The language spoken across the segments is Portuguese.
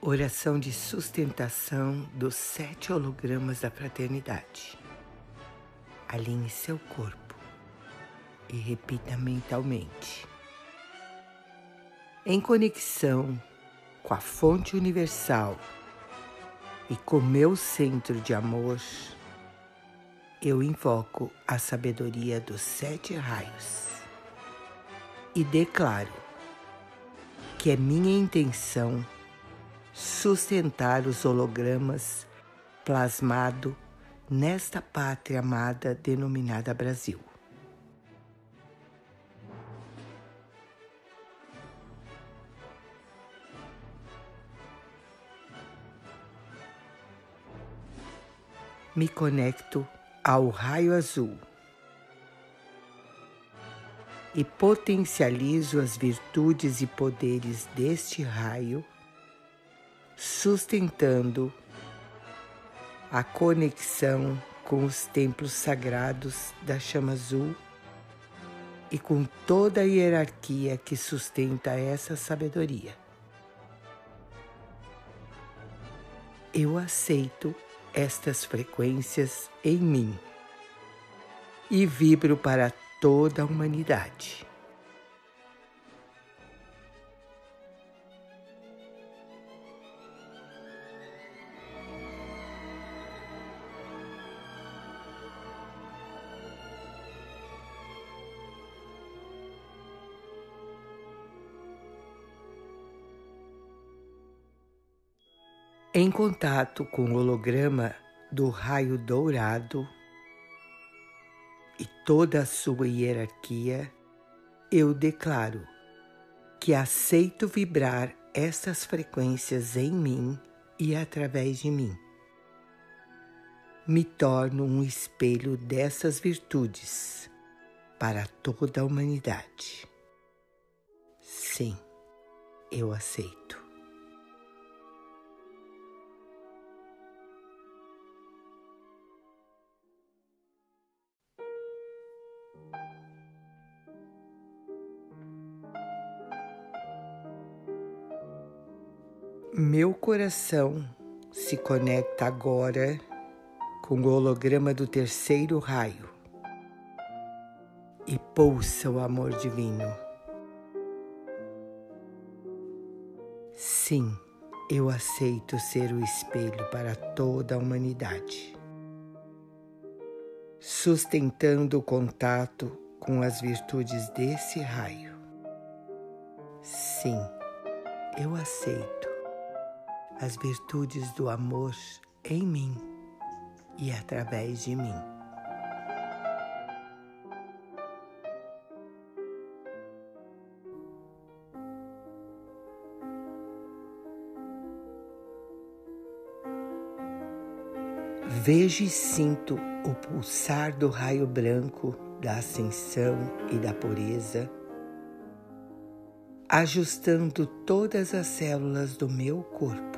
Oração de sustentação dos sete hologramas da fraternidade. Alinhe seu corpo e repita mentalmente. Em conexão com a fonte universal e com meu centro de amor, eu invoco a sabedoria dos sete raios e declaro que é minha intenção sustentar os hologramas plasmado nesta pátria amada denominada Brasil. Me conecto ao raio azul e potencializo as virtudes e poderes deste raio sustentando a conexão com os templos sagrados da chama azul e com toda a hierarquia que sustenta essa sabedoria. Eu aceito estas frequências em mim e vibro para toda a humanidade. Em contato com o holograma do raio dourado e toda a sua hierarquia, eu declaro que aceito vibrar essas frequências em mim e através de mim. Me torno um espelho dessas virtudes para toda a humanidade. Sim, eu aceito. Meu coração se conecta agora com o holograma do terceiro raio e pulsa o amor divino. Sim, eu aceito ser o espelho para toda a humanidade, sustentando o contato com as virtudes desse raio. Sim, eu aceito as virtudes do amor em mim e através de mim. Vejo e sinto o pulsar do raio branco da ascensão e da pureza, ajustando todas as células do meu corpo.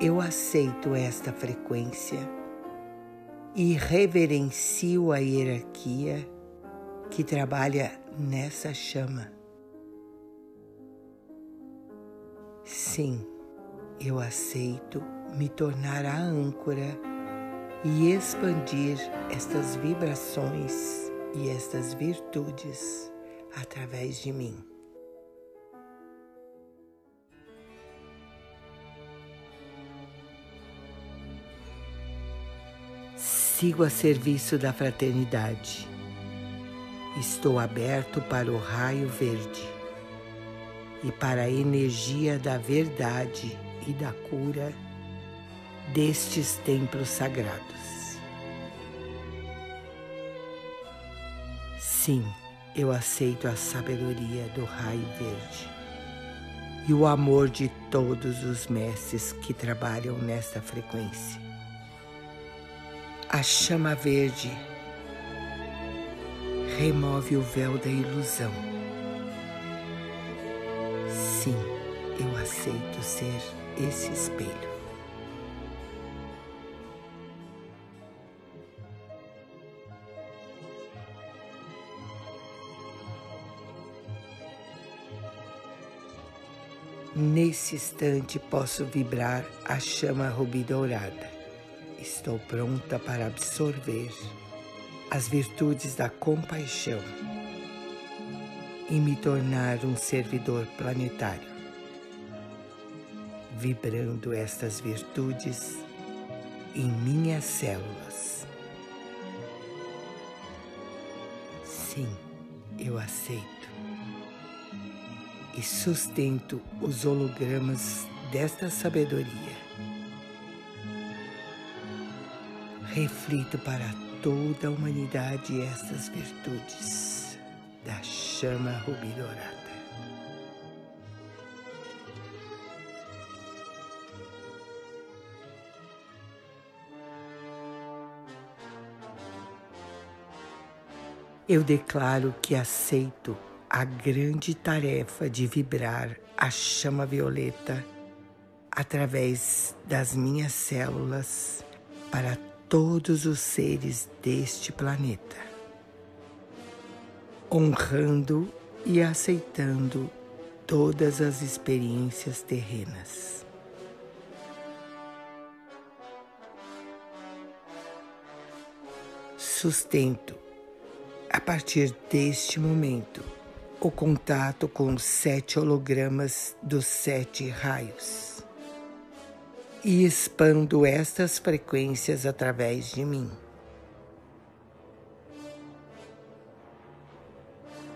Eu aceito esta frequência e reverencio a hierarquia que trabalha nessa chama. Sim, eu aceito me tornar a âncora e expandir estas vibrações e estas virtudes através de mim. Sigo a serviço da fraternidade. Estou aberto para o raio verde e para a energia da verdade e da cura destes templos sagrados. Sim, eu aceito a sabedoria do raio verde e o amor de todos os mestres que trabalham nesta frequência. A chama verde remove o véu da ilusão. Sim, eu aceito ser esse espelho. Nesse instante posso vibrar a chama rubi dourada. Estou pronta para absorver as virtudes da compaixão e me tornar um servidor planetário, vibrando estas virtudes em minhas células. Sim, eu aceito e sustento os hologramas desta sabedoria. Reflito para toda a humanidade estas virtudes da chama rubi dourada. Eu declaro que aceito a grande tarefa de vibrar a chama violeta através das minhas células para todos os seres deste planeta, honrando e aceitando todas as experiências terrenas. Sustento, a partir deste momento, o contato com os sete hologramas dos sete raios e expando estas frequências através de mim.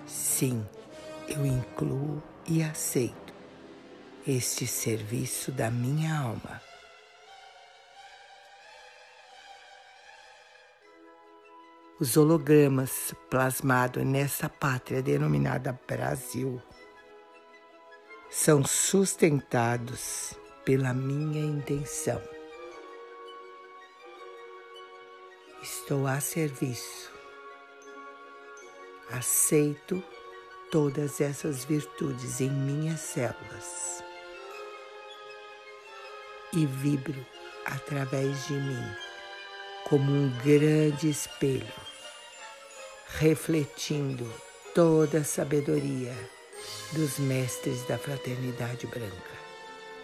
Sim, eu incluo e aceito este serviço da minha alma. Os hologramas plasmados nessa pátria denominada Brasil são sustentados pela minha intenção. Estou a serviço. Aceito todas essas virtudes em minhas células e vibro através de mim como um grande espelho, refletindo toda a sabedoria dos mestres da fraternidade branca.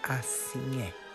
Assim é.